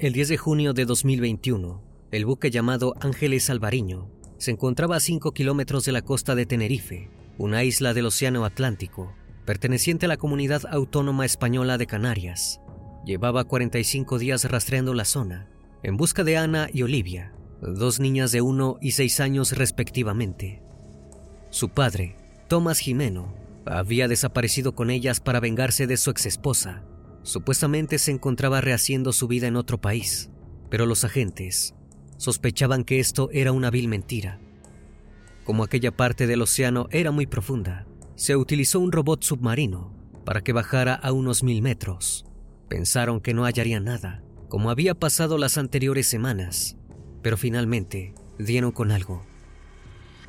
El 10 de junio de 2021, el buque llamado Ángeles Alvariño se encontraba a 5 kilómetros de la costa de Tenerife, una isla del Océano Atlántico, perteneciente a la comunidad autónoma española de Canarias. Llevaba 45 días rastreando la zona, en busca de Ana y Olivia, dos niñas de 1 y 6 años respectivamente. Su padre, Tomás Jimeno, había desaparecido con ellas para vengarse de su exesposa, Supuestamente se encontraba rehaciendo su vida en otro país, pero los agentes sospechaban que esto era una vil mentira. Como aquella parte del océano era muy profunda, se utilizó un robot submarino para que bajara a unos mil metros. Pensaron que no hallarían nada, como había pasado las anteriores semanas, pero finalmente dieron con algo.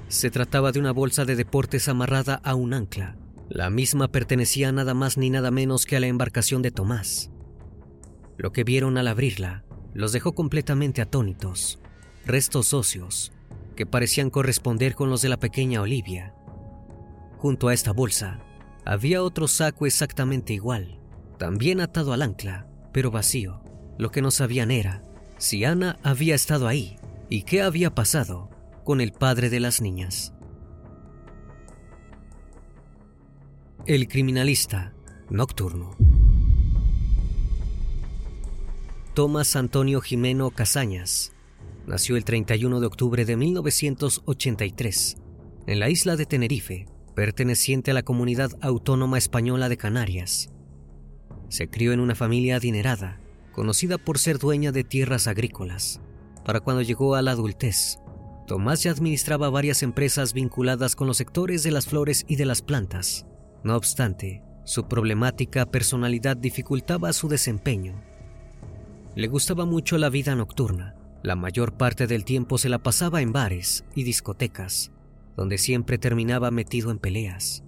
Se trataba de una bolsa de deportes amarrada a un ancla la misma pertenecía nada más ni nada menos que a la embarcación de Tomás. Lo que vieron al abrirla los dejó completamente atónitos. Restos óseos que parecían corresponder con los de la pequeña Olivia. Junto a esta bolsa había otro saco exactamente igual, también atado al ancla, pero vacío. Lo que no sabían era si Ana había estado ahí y qué había pasado con el padre de las niñas. El criminalista nocturno. Tomás Antonio Jimeno Casañas nació el 31 de octubre de 1983 en la isla de Tenerife, perteneciente a la comunidad autónoma española de Canarias. Se crió en una familia adinerada, conocida por ser dueña de tierras agrícolas. Para cuando llegó a la adultez, Tomás ya administraba varias empresas vinculadas con los sectores de las flores y de las plantas. No obstante, su problemática personalidad dificultaba su desempeño. Le gustaba mucho la vida nocturna. La mayor parte del tiempo se la pasaba en bares y discotecas, donde siempre terminaba metido en peleas.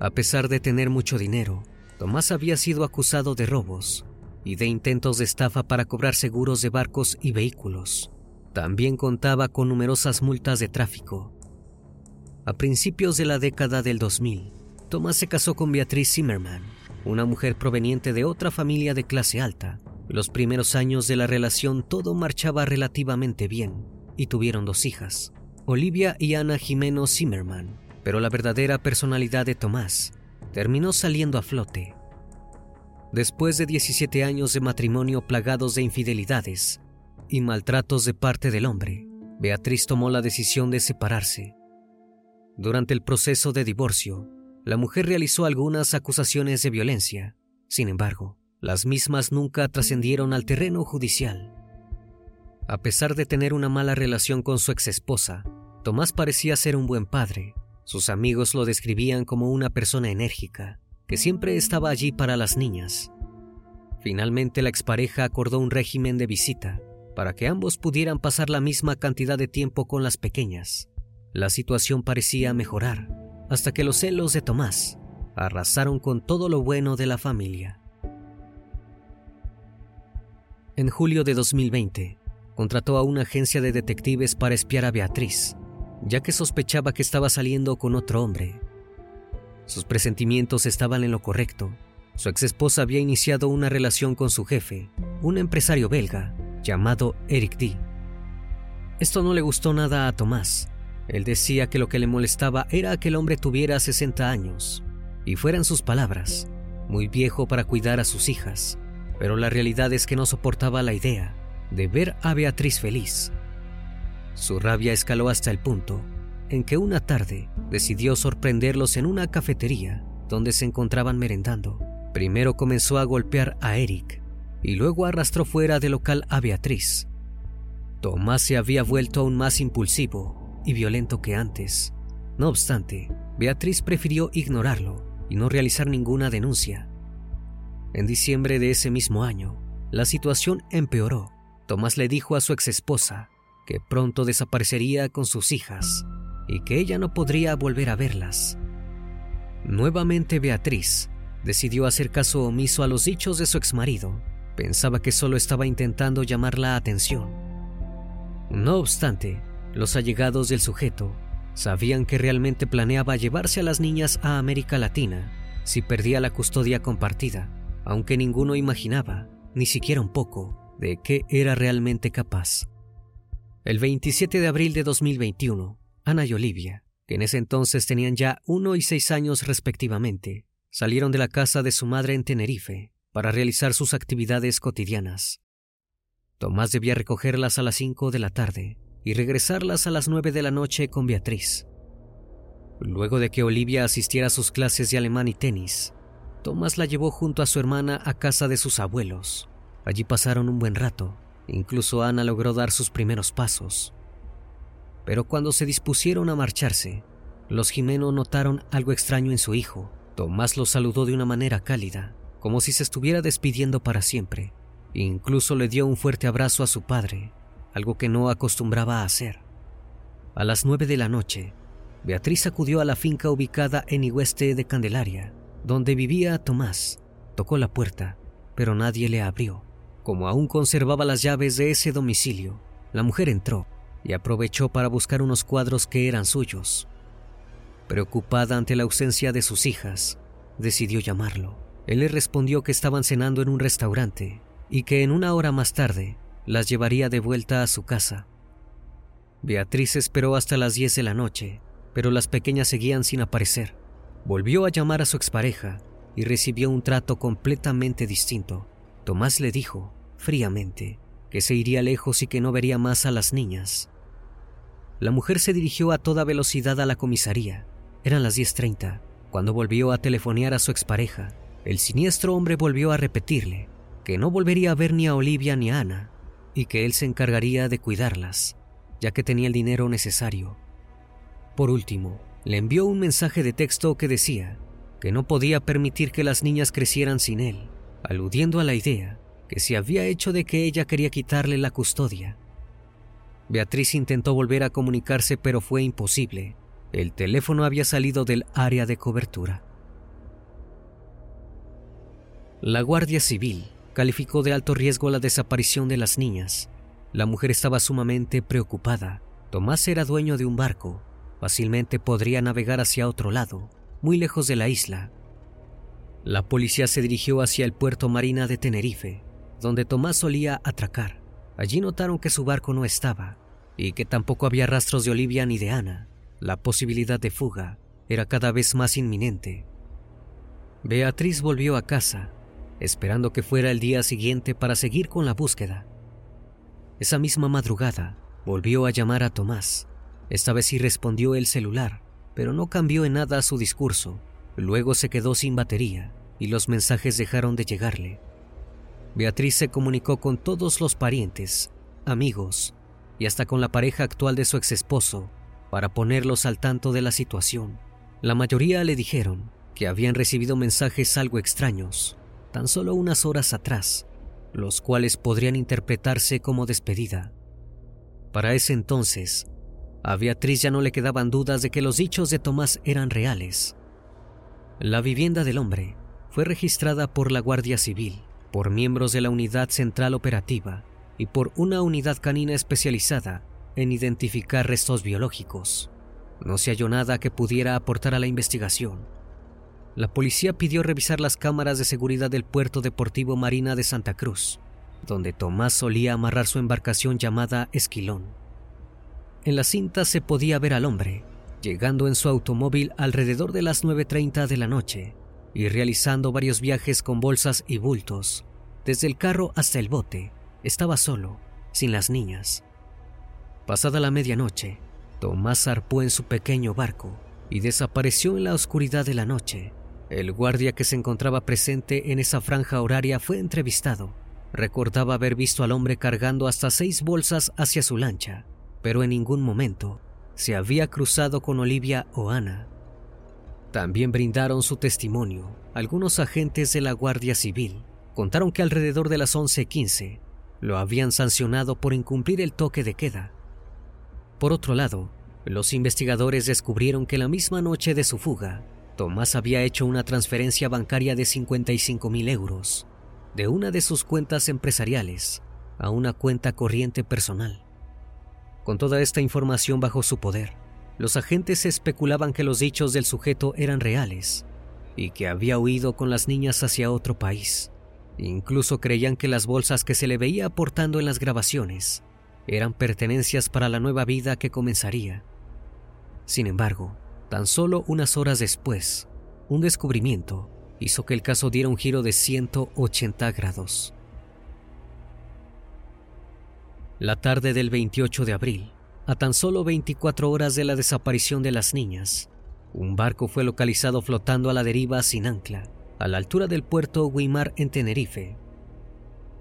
A pesar de tener mucho dinero, Tomás había sido acusado de robos y de intentos de estafa para cobrar seguros de barcos y vehículos. También contaba con numerosas multas de tráfico. A principios de la década del 2000, Thomas se casó con Beatriz Zimmerman, una mujer proveniente de otra familia de clase alta. Los primeros años de la relación todo marchaba relativamente bien y tuvieron dos hijas, Olivia y Ana Jimeno Zimmerman, pero la verdadera personalidad de Tomás terminó saliendo a flote. Después de 17 años de matrimonio plagados de infidelidades y maltratos de parte del hombre, Beatriz tomó la decisión de separarse. Durante el proceso de divorcio, la mujer realizó algunas acusaciones de violencia. Sin embargo, las mismas nunca trascendieron al terreno judicial. A pesar de tener una mala relación con su exesposa, Tomás parecía ser un buen padre. Sus amigos lo describían como una persona enérgica, que siempre estaba allí para las niñas. Finalmente la expareja acordó un régimen de visita para que ambos pudieran pasar la misma cantidad de tiempo con las pequeñas. La situación parecía mejorar, hasta que los celos de Tomás arrasaron con todo lo bueno de la familia. En julio de 2020, contrató a una agencia de detectives para espiar a Beatriz, ya que sospechaba que estaba saliendo con otro hombre. Sus presentimientos estaban en lo correcto. Su exesposa había iniciado una relación con su jefe, un empresario belga llamado Eric D. Esto no le gustó nada a Tomás. Él decía que lo que le molestaba era que el hombre tuviera 60 años, y fueran sus palabras, muy viejo para cuidar a sus hijas, pero la realidad es que no soportaba la idea de ver a Beatriz feliz. Su rabia escaló hasta el punto en que una tarde decidió sorprenderlos en una cafetería donde se encontraban merendando. Primero comenzó a golpear a Eric y luego arrastró fuera del local a Beatriz. Tomás se había vuelto aún más impulsivo y violento que antes. No obstante, Beatriz prefirió ignorarlo y no realizar ninguna denuncia. En diciembre de ese mismo año, la situación empeoró. Tomás le dijo a su exesposa que pronto desaparecería con sus hijas y que ella no podría volver a verlas. Nuevamente Beatriz decidió hacer caso omiso a los dichos de su exmarido. Pensaba que solo estaba intentando llamar la atención. No obstante, los allegados del sujeto sabían que realmente planeaba llevarse a las niñas a América Latina si perdía la custodia compartida, aunque ninguno imaginaba, ni siquiera un poco, de qué era realmente capaz. El 27 de abril de 2021, Ana y Olivia, que en ese entonces tenían ya uno y seis años respectivamente, salieron de la casa de su madre en Tenerife para realizar sus actividades cotidianas. Tomás debía recogerlas a las cinco de la tarde y regresarlas a las nueve de la noche con Beatriz. Luego de que Olivia asistiera a sus clases de alemán y tenis, Tomás la llevó junto a su hermana a casa de sus abuelos. Allí pasaron un buen rato, incluso Ana logró dar sus primeros pasos. Pero cuando se dispusieron a marcharse, los Jimeno notaron algo extraño en su hijo. Tomás lo saludó de una manera cálida, como si se estuviera despidiendo para siempre. Incluso le dio un fuerte abrazo a su padre, algo que no acostumbraba a hacer. A las nueve de la noche, Beatriz acudió a la finca ubicada en Igueste de Candelaria, donde vivía Tomás. Tocó la puerta, pero nadie le abrió. Como aún conservaba las llaves de ese domicilio, la mujer entró y aprovechó para buscar unos cuadros que eran suyos. Preocupada ante la ausencia de sus hijas, decidió llamarlo. Él le respondió que estaban cenando en un restaurante y que en una hora más tarde las llevaría de vuelta a su casa. Beatriz esperó hasta las 10 de la noche, pero las pequeñas seguían sin aparecer. Volvió a llamar a su expareja y recibió un trato completamente distinto. Tomás le dijo, fríamente, que se iría lejos y que no vería más a las niñas. La mujer se dirigió a toda velocidad a la comisaría. Eran las 10.30, cuando volvió a telefonear a su expareja. El siniestro hombre volvió a repetirle que no volvería a ver ni a Olivia ni a Ana, y que él se encargaría de cuidarlas, ya que tenía el dinero necesario. Por último, le envió un mensaje de texto que decía que no podía permitir que las niñas crecieran sin él, aludiendo a la idea que se había hecho de que ella quería quitarle la custodia Beatriz intentó volver a comunicarse pero fue imposible. El teléfono había salido del área de cobertura. La Guardia Civil calificó de alto riesgo la desaparición de las niñas. La mujer estaba sumamente preocupada. Tomás era dueño de un barco. Fácilmente podría navegar hacia otro lado, muy lejos de la isla. La policía se dirigió hacia el puerto marina de Tenerife, donde Tomás solía atracar. Allí notaron que su barco no estaba y que tampoco había rastros de Olivia ni de Ana. La posibilidad de fuga era cada vez más inminente. Beatriz volvió a casa. Esperando que fuera el día siguiente para seguir con la búsqueda. Esa misma madrugada volvió a llamar a Tomás. Esta vez sí respondió el celular, pero no cambió en nada su discurso. Luego se quedó sin batería y los mensajes dejaron de llegarle. Beatriz se comunicó con todos los parientes, amigos y hasta con la pareja actual de su exesposo para ponerlos al tanto de la situación. La mayoría le dijeron que habían recibido mensajes algo extraños, tan solo unas horas atrás, los cuales podrían interpretarse como despedida. Para ese entonces, a Beatriz ya no le quedaban dudas de que los dichos de Tomás eran reales. La vivienda del hombre fue registrada por la Guardia Civil, por miembros de la Unidad Central Operativa y por una unidad canina especializada en identificar restos biológicos. No se halló nada que pudiera aportar a la investigación. La policía pidió revisar las cámaras de seguridad del puerto deportivo Marina de Santa Cruz, donde Tomás solía amarrar su embarcación llamada Esquilón. En la cinta se podía ver al hombre, llegando en su automóvil alrededor de las 9.30 de la noche y realizando varios viajes con bolsas y bultos, desde el carro hasta el bote. Estaba solo, sin las niñas. Pasada la medianoche, Tomás zarpó en su pequeño barco y desapareció en la oscuridad de la noche. El guardia que se encontraba presente en esa franja horaria fue entrevistado. Recordaba haber visto al hombre cargando hasta seis bolsas hacia su lancha, pero en ningún momento se había cruzado con Olivia o Ana. También brindaron su testimonio algunos agentes de la Guardia Civil. Contaron que alrededor de las 11:15 lo habían sancionado por incumplir el toque de queda por otro lado, los investigadores descubrieron que la misma noche de su fuga, Tomás había hecho una transferencia bancaria de 55 mil euros de una de sus cuentas empresariales a una cuenta corriente personal. Con toda esta información bajo su poder, los agentes especulaban que los dichos del sujeto eran reales y que había huido con las niñas hacia otro país. Incluso creían que las bolsas que se le veía aportando en las grabaciones eran pertenencias para la nueva vida que comenzaría. Sin embargo, tan solo unas horas después, un descubrimiento hizo que el caso diera un giro de 180 grados. La tarde del 28 de abril, a tan solo 24 horas de la desaparición de las niñas, un barco fue localizado flotando a la deriva sin ancla, a la altura del puerto Guimar en Tenerife.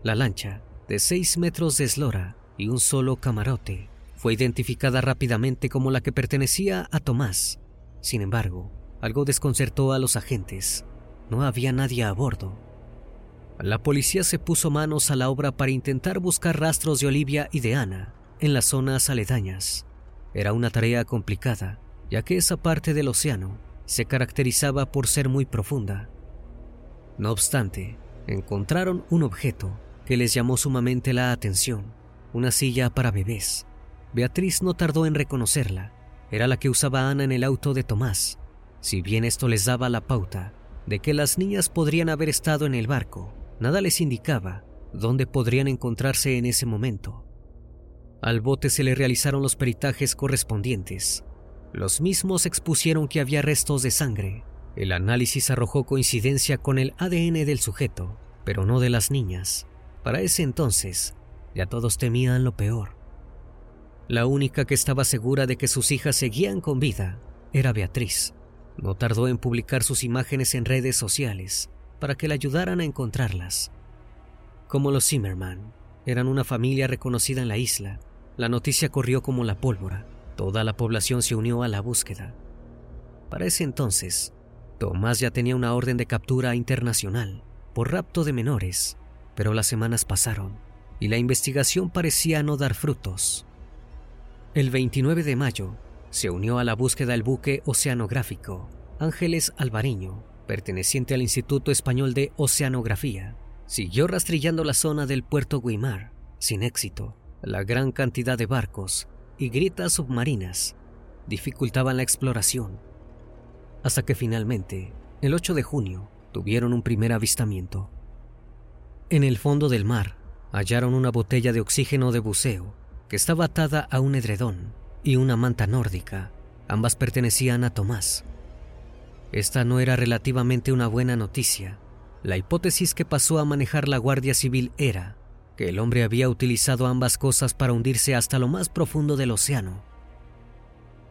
La lancha, de 6 metros de eslora, y un solo camarote. Fue identificada rápidamente como la que pertenecía a Tomás. Sin embargo, algo desconcertó a los agentes. No había nadie a bordo. La policía se puso manos a la obra para intentar buscar rastros de Olivia y de Ana en las zonas aledañas. Era una tarea complicada, ya que esa parte del océano se caracterizaba por ser muy profunda. No obstante, encontraron un objeto que les llamó sumamente la atención una silla para bebés. Beatriz no tardó en reconocerla. Era la que usaba Ana en el auto de Tomás. Si bien esto les daba la pauta de que las niñas podrían haber estado en el barco, nada les indicaba dónde podrían encontrarse en ese momento. Al bote se le realizaron los peritajes correspondientes. Los mismos expusieron que había restos de sangre. El análisis arrojó coincidencia con el ADN del sujeto, pero no de las niñas. Para ese entonces, ya todos temían lo peor. La única que estaba segura de que sus hijas seguían con vida era Beatriz. No tardó en publicar sus imágenes en redes sociales para que la ayudaran a encontrarlas. Como los Zimmerman eran una familia reconocida en la isla, la noticia corrió como la pólvora. Toda la población se unió a la búsqueda. Para ese entonces, Tomás ya tenía una orden de captura internacional por rapto de menores, pero las semanas pasaron y la investigación parecía no dar frutos. El 29 de mayo se unió a la búsqueda el buque oceanográfico Ángeles Alvariño, perteneciente al Instituto Español de Oceanografía. Siguió rastrillando la zona del puerto Guimar, sin éxito. La gran cantidad de barcos y gritas submarinas dificultaban la exploración, hasta que finalmente, el 8 de junio, tuvieron un primer avistamiento. En el fondo del mar, hallaron una botella de oxígeno de buceo que estaba atada a un edredón y una manta nórdica. Ambas pertenecían a Tomás. Esta no era relativamente una buena noticia, La hipótesis que pasó a manejar la Guardia Civil era que el hombre había utilizado ambas cosas para hundirse hasta lo más profundo del océano.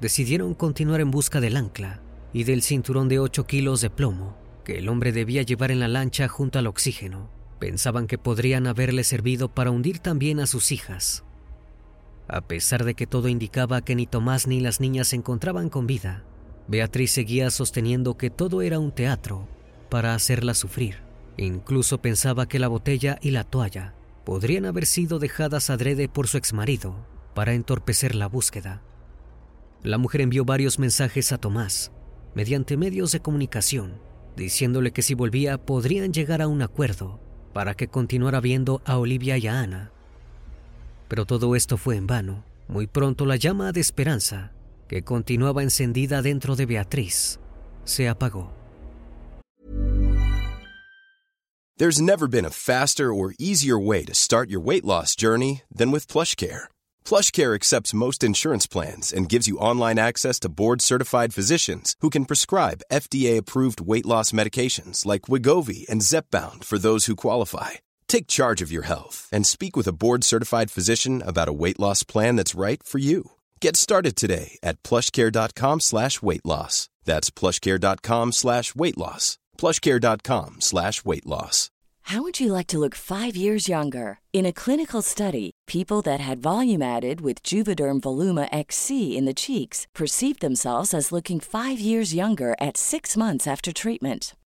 Decidieron continuar en busca del ancla y del cinturón de 8 kilos de plomo que el hombre debía llevar en la lancha junto al oxígeno. Pensaban que podrían haberle servido para hundir también a sus hijas. A pesar de que todo indicaba que ni Tomás ni las niñas se encontraban con vida, Beatriz seguía sosteniendo que todo era un teatro para hacerla sufrir. Incluso pensaba que la botella y la toalla podrían haber sido dejadas adrede por su exmarido para entorpecer la búsqueda. La mujer envió varios mensajes a Tomás mediante medios de comunicación, diciéndole que si volvía podrían llegar a un acuerdo para que continuara viendo a Olivia y a Ana. Pero todo esto fue en vano. Muy pronto la llama de esperanza, que continuaba encendida dentro de Beatriz, se apagó. There's never been a faster or easier way to start your weight loss journey than with PlushCare. PlushCare accepts most insurance plans and gives you online access to board-certified physicians who can prescribe FDA-approved weight loss medications like Wigovi and Zepbound for those who qualify. Take charge of your health and speak with a board-certified physician about a weight loss plan that's right for you. Get started today at plushcare.com slash weight loss. That's plushcare.com slash weight loss. plushcare.com slash weight loss. How would you like to look five years younger? In a clinical study, people that had volume added with Juvederm Voluma XC in the cheeks perceived themselves as looking five years younger at six months after treatment.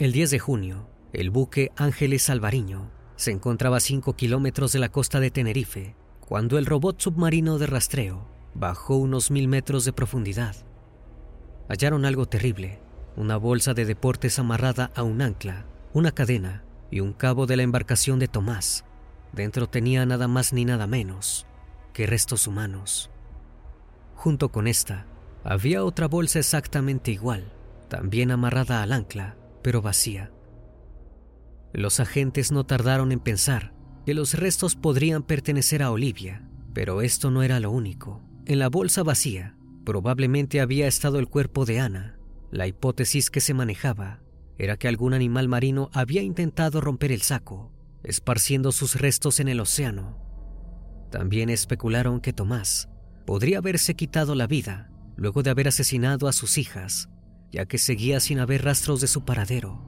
El 10 de junio, el buque Ángeles Alvariño se encontraba a 5 kilómetros de la costa de Tenerife cuando el robot submarino de rastreo bajó unos mil metros de profundidad. Hallaron algo terrible, una bolsa de deportes amarrada a un ancla, una cadena y un cabo de la embarcación de Tomás. Dentro tenía nada más ni nada menos que restos humanos. Junto con esta, había otra bolsa exactamente igual, también amarrada al ancla, pero vacía. Los agentes no tardaron en pensar que los restos podrían pertenecer a Olivia, pero esto no era lo único. En la bolsa vacía probablemente había estado el cuerpo de Ana. La hipótesis que se manejaba era que algún animal marino había intentado romper el saco, esparciendo sus restos en el océano. También especularon que Tomás podría haberse quitado la vida luego de haber asesinado a sus hijas, ya que seguía sin haber rastros de su paradero.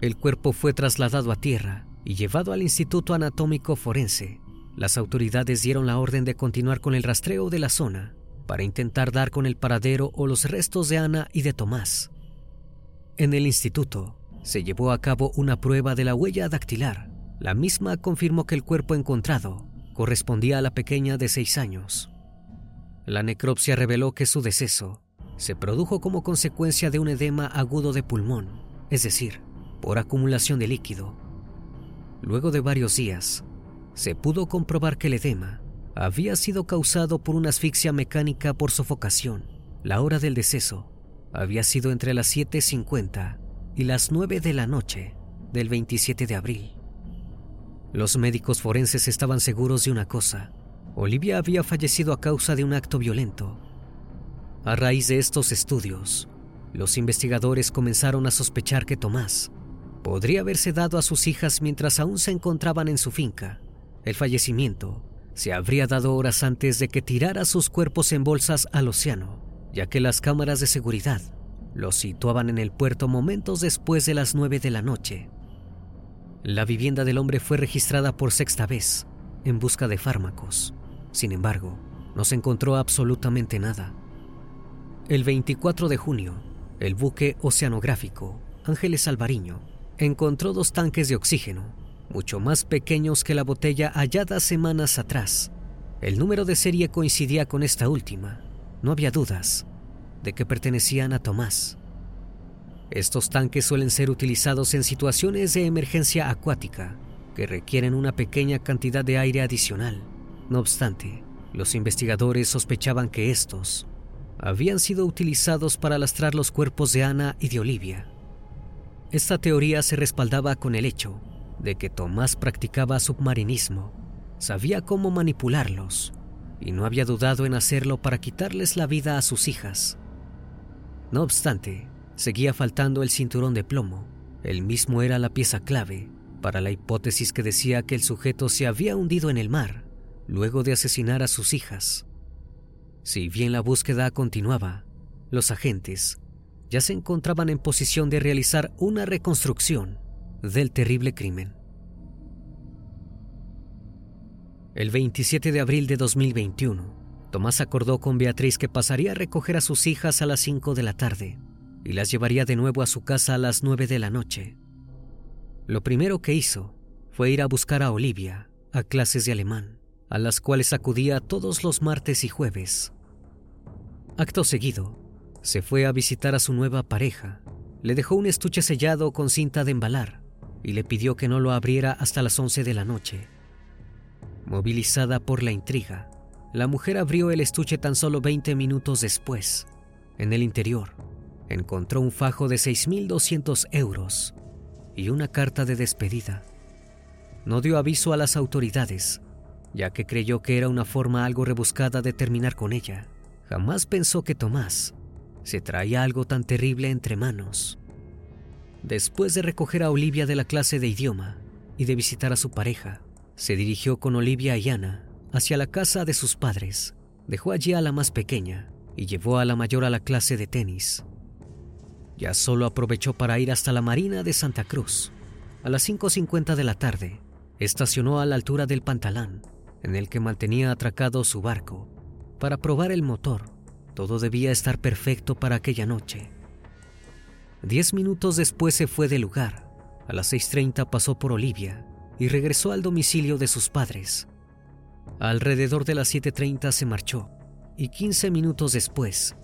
El cuerpo fue trasladado a tierra y llevado al Instituto Anatómico Forense. Las autoridades dieron la orden de continuar con el rastreo de la zona para intentar dar con el paradero o los restos de Ana y de Tomás. En el instituto se llevó a cabo una prueba de la huella dactilar. La misma confirmó que el cuerpo encontrado correspondía a la pequeña de seis años. La necropsia reveló que su deceso se produjo como consecuencia de un edema agudo de pulmón, es decir, por acumulación de líquido. Luego de varios días, se pudo comprobar que el edema había sido causado por una asfixia mecánica por sofocación. La hora del deceso había sido entre las 7.50 y las 9 de la noche del 27 de abril. Los médicos forenses estaban seguros de una cosa. Olivia había fallecido a causa de un acto violento. A raíz de estos estudios, los investigadores comenzaron a sospechar que Tomás podría haberse dado a sus hijas mientras aún se encontraban en su finca. El fallecimiento se habría dado horas antes de que tirara sus cuerpos en bolsas al océano, ya que las cámaras de seguridad los situaban en el puerto momentos después de las 9 de la noche. La vivienda del hombre fue registrada por sexta vez en busca de fármacos. Sin embargo, no se encontró absolutamente nada. El 24 de junio, el buque oceanográfico Ángeles Alvariño encontró dos tanques de oxígeno, mucho más pequeños que la botella hallada semanas atrás. El número de serie coincidía con esta última. No había dudas de que pertenecían a Tomás. Estos tanques suelen ser utilizados en situaciones de emergencia acuática que requieren una pequeña cantidad de aire adicional. No obstante, los investigadores sospechaban que estos habían sido utilizados para lastrar los cuerpos de Ana y de Olivia. Esta teoría se respaldaba con el hecho de que Tomás practicaba submarinismo, sabía cómo manipularlos y no había dudado en hacerlo para quitarles la vida a sus hijas. No obstante, seguía faltando el cinturón de plomo. El mismo era la pieza clave para la hipótesis que decía que el sujeto se había hundido en el mar luego de asesinar a sus hijas. Si bien la búsqueda continuaba, los agentes ya se encontraban en posición de realizar una reconstrucción del terrible crimen. El 27 de abril de 2021, Tomás acordó con Beatriz que pasaría a recoger a sus hijas a las 5 de la tarde y las llevaría de nuevo a su casa a las 9 de la noche. Lo primero que hizo fue ir a buscar a Olivia a clases de alemán, a las cuales acudía todos los martes y jueves. Acto seguido, se fue a visitar a su nueva pareja, le dejó un estuche sellado con cinta de embalar y le pidió que no lo abriera hasta las 11 de la noche. Movilizada por la intriga, la mujer abrió el estuche tan solo 20 minutos después. En el interior, encontró un fajo de 6.200 euros y una carta de despedida. No dio aviso a las autoridades, ya que creyó que era una forma algo rebuscada de terminar con ella. Jamás pensó que Tomás se traía algo tan terrible entre manos. Después de recoger a Olivia de la clase de idioma y de visitar a su pareja, se dirigió con Olivia y Ana hacia la casa de sus padres. Dejó allí a la más pequeña y llevó a la mayor a la clase de tenis. Ya solo aprovechó para ir hasta la Marina de Santa Cruz. A las 5.50 de la tarde, estacionó a la altura del pantalán, en el que mantenía atracado su barco, para probar el motor. Todo debía estar perfecto para aquella noche. Diez minutos después se fue del lugar. A las 6.30 pasó por Olivia y regresó al domicilio de sus padres. Alrededor de las 7.30 se marchó y 15 minutos después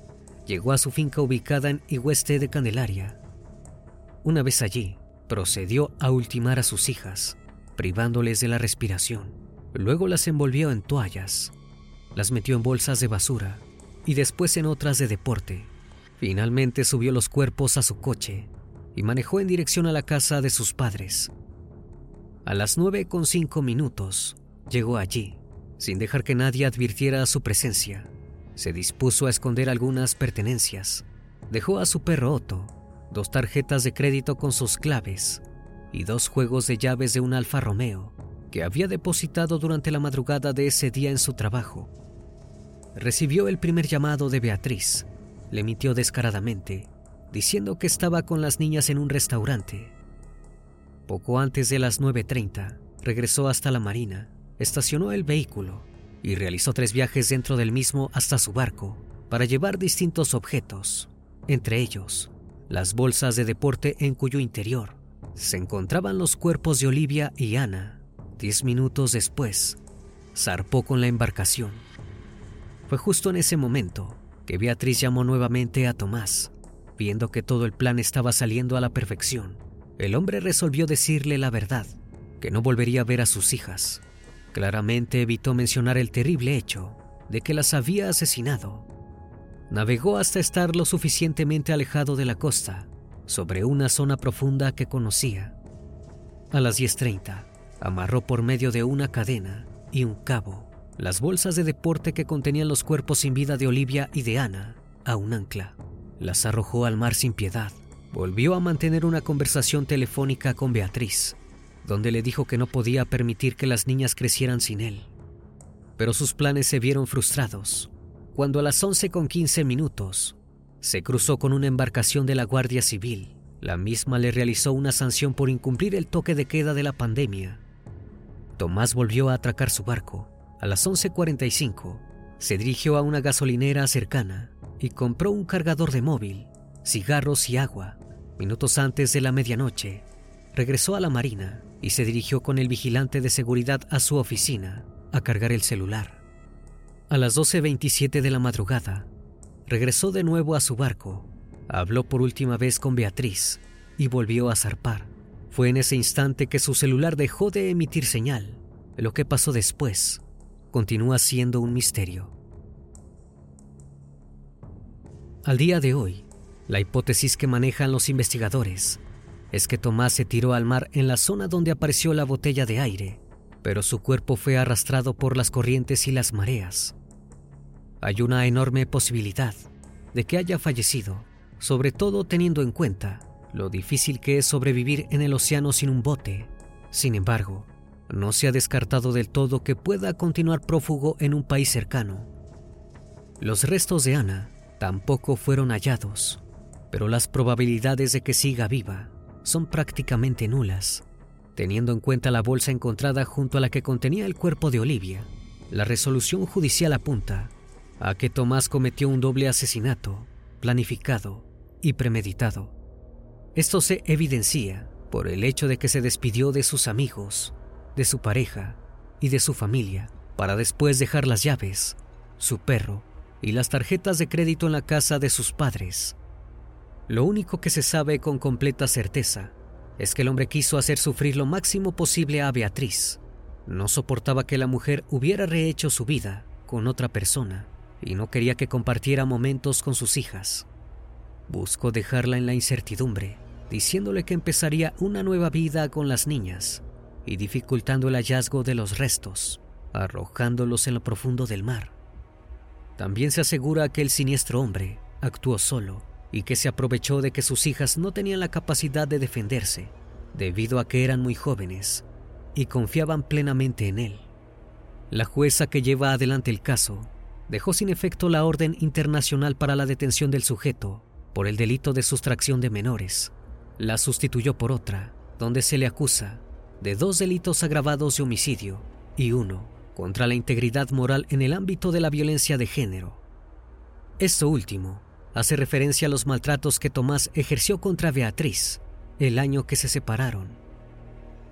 llegó a su finca ubicada en Igueste de Candelaria. Una vez allí, procedió a ultimar a sus hijas, privándoles de la respiración. Luego las envolvió en toallas, las metió en bolsas de basura y después en otras de deporte. Finalmente subió los cuerpos a su coche y manejó en dirección a la casa de sus padres. A las nueve con cinco minutos llegó allí, sin dejar que nadie advirtiera su presencia. Se dispuso a esconder algunas pertenencias. Dejó a su perro Otto, dos tarjetas de crédito con sus claves y dos juegos de llaves de un Alfa Romeo que había depositado durante la madrugada de ese día en su trabajo. Recibió el primer llamado de Beatriz. Le emitió descaradamente, diciendo que estaba con las niñas en un restaurante. Poco antes de las 9.30, regresó hasta la marina, estacionó el vehículo y realizó tres viajes dentro del mismo hasta su barco para llevar distintos objetos, entre ellos las bolsas de deporte en cuyo interior se encontraban los cuerpos de Olivia y Ana. Diez minutos después, zarpó con la embarcación. Fue justo en ese momento que Beatriz llamó nuevamente a Tomás, viendo que todo el plan estaba saliendo a la perfección. El hombre resolvió decirle la verdad, que no volvería a ver a sus hijas. Claramente evitó mencionar el terrible hecho de que las había asesinado. Navegó hasta estar lo suficientemente alejado de la costa, sobre una zona profunda que conocía. A las 10.30, amarró por medio de una cadena y un cabo las bolsas de deporte que contenían los cuerpos sin vida de Olivia y de Ana a un ancla. Las arrojó al mar sin piedad. Volvió a mantener una conversación telefónica con Beatriz, donde le dijo que no podía permitir que las niñas crecieran sin él. Pero sus planes se vieron frustrados cuando a las 11 con 15 minutos se cruzó con una embarcación de la Guardia Civil. La misma le realizó una sanción por incumplir el toque de queda de la pandemia. Tomás volvió a atracar su barco. A las 11.45 se dirigió a una gasolinera cercana y compró un cargador de móvil, cigarros y agua. Minutos antes de la medianoche, regresó a la marina y se dirigió con el vigilante de seguridad a su oficina a cargar el celular. A las 12.27 de la madrugada, regresó de nuevo a su barco, habló por última vez con Beatriz y volvió a zarpar. Fue en ese instante que su celular dejó de emitir señal. Lo que pasó después continúa siendo un misterio. Al día de hoy, la hipótesis que manejan los investigadores es que Tomás se tiró al mar en la zona donde apareció la botella de aire, pero su cuerpo fue arrastrado por las corrientes y las mareas. Hay una enorme posibilidad de que haya fallecido, sobre todo teniendo en cuenta lo difícil que es sobrevivir en el océano sin un bote. Sin embargo, no se ha descartado del todo que pueda continuar prófugo en un país cercano. Los restos de Ana tampoco fueron hallados, pero las probabilidades de que siga viva son prácticamente nulas. Teniendo en cuenta la bolsa encontrada junto a la que contenía el cuerpo de Olivia, la resolución judicial apunta a que Tomás cometió un doble asesinato, planificado y premeditado. Esto se evidencia por el hecho de que se despidió de sus amigos, de su pareja y de su familia para después dejar las llaves, su perro y las tarjetas de crédito en la casa de sus padres. Lo único que se sabe con completa certeza es que el hombre quiso hacer sufrir lo máximo posible a Beatriz. No soportaba que la mujer hubiera rehecho su vida con otra persona y no quería que compartiera momentos con sus hijas. Buscó dejarla en la incertidumbre diciéndole que empezaría una nueva vida con las niñas y dificultando el hallazgo de los restos, arrojándolos en lo profundo del mar. También se asegura que el siniestro hombre actuó solo y que se aprovechó de que sus hijas no tenían la capacidad de defenderse, debido a que eran muy jóvenes y confiaban plenamente en él. La jueza que lleva adelante el caso dejó sin efecto la orden internacional para la detención del sujeto por el delito de sustracción de menores, la sustituyó por otra, donde se le acusa de dos delitos agravados de homicidio y uno contra la integridad moral en el ámbito de la violencia de género. Esto último hace referencia a los maltratos que Tomás ejerció contra Beatriz el año que se separaron.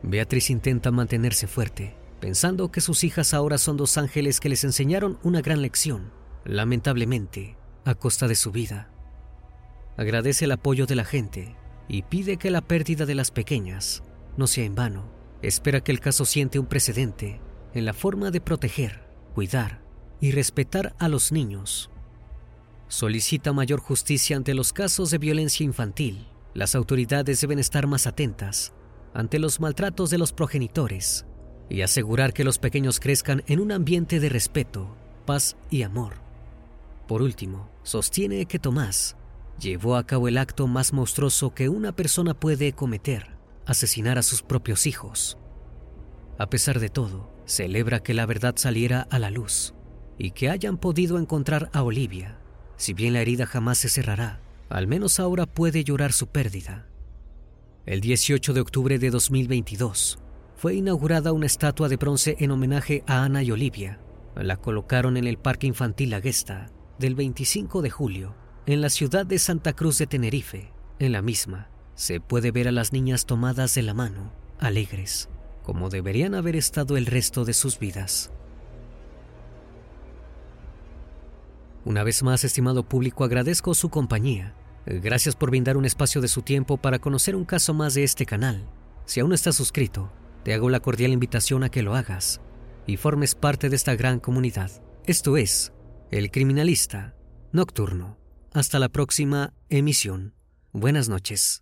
Beatriz intenta mantenerse fuerte, pensando que sus hijas ahora son dos ángeles que les enseñaron una gran lección, lamentablemente, a costa de su vida. Agradece el apoyo de la gente y pide que la pérdida de las pequeñas no sea en vano. Espera que el caso siente un precedente en la forma de proteger, cuidar y respetar a los niños. Solicita mayor justicia ante los casos de violencia infantil. Las autoridades deben estar más atentas ante los maltratos de los progenitores y asegurar que los pequeños crezcan en un ambiente de respeto, paz y amor. Por último, sostiene que Tomás llevó a cabo el acto más monstruoso que una persona puede cometer, asesinar a sus propios hijos. A pesar de todo, celebra que la verdad saliera a la luz y que hayan podido encontrar a Olivia. Si bien la herida jamás se cerrará, al menos ahora puede llorar su pérdida. El 18 de octubre de 2022 fue inaugurada una estatua de bronce en homenaje a Ana y Olivia. La colocaron en el Parque Infantil Aguesta del 25 de julio en la ciudad de Santa Cruz de Tenerife, en la misma, se puede ver a las niñas tomadas de la mano, alegres, como deberían haber estado el resto de sus vidas. Una vez más, estimado público, agradezco su compañía. Gracias por brindar un espacio de su tiempo para conocer un caso más de este canal. Si aún no estás suscrito, te hago la cordial invitación a que lo hagas y formes parte de esta gran comunidad. Esto es El Criminalista Nocturno. Hasta la próxima emisión. Buenas noches.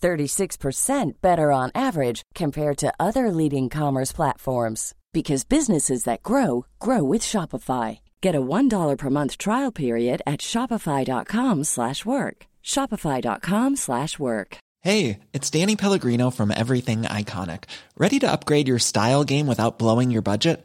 36% better on average compared to other leading commerce platforms because businesses that grow grow with Shopify. Get a $1 per month trial period at shopify.com/work. shopify.com/work. Hey, it's Danny Pellegrino from Everything Iconic. Ready to upgrade your style game without blowing your budget?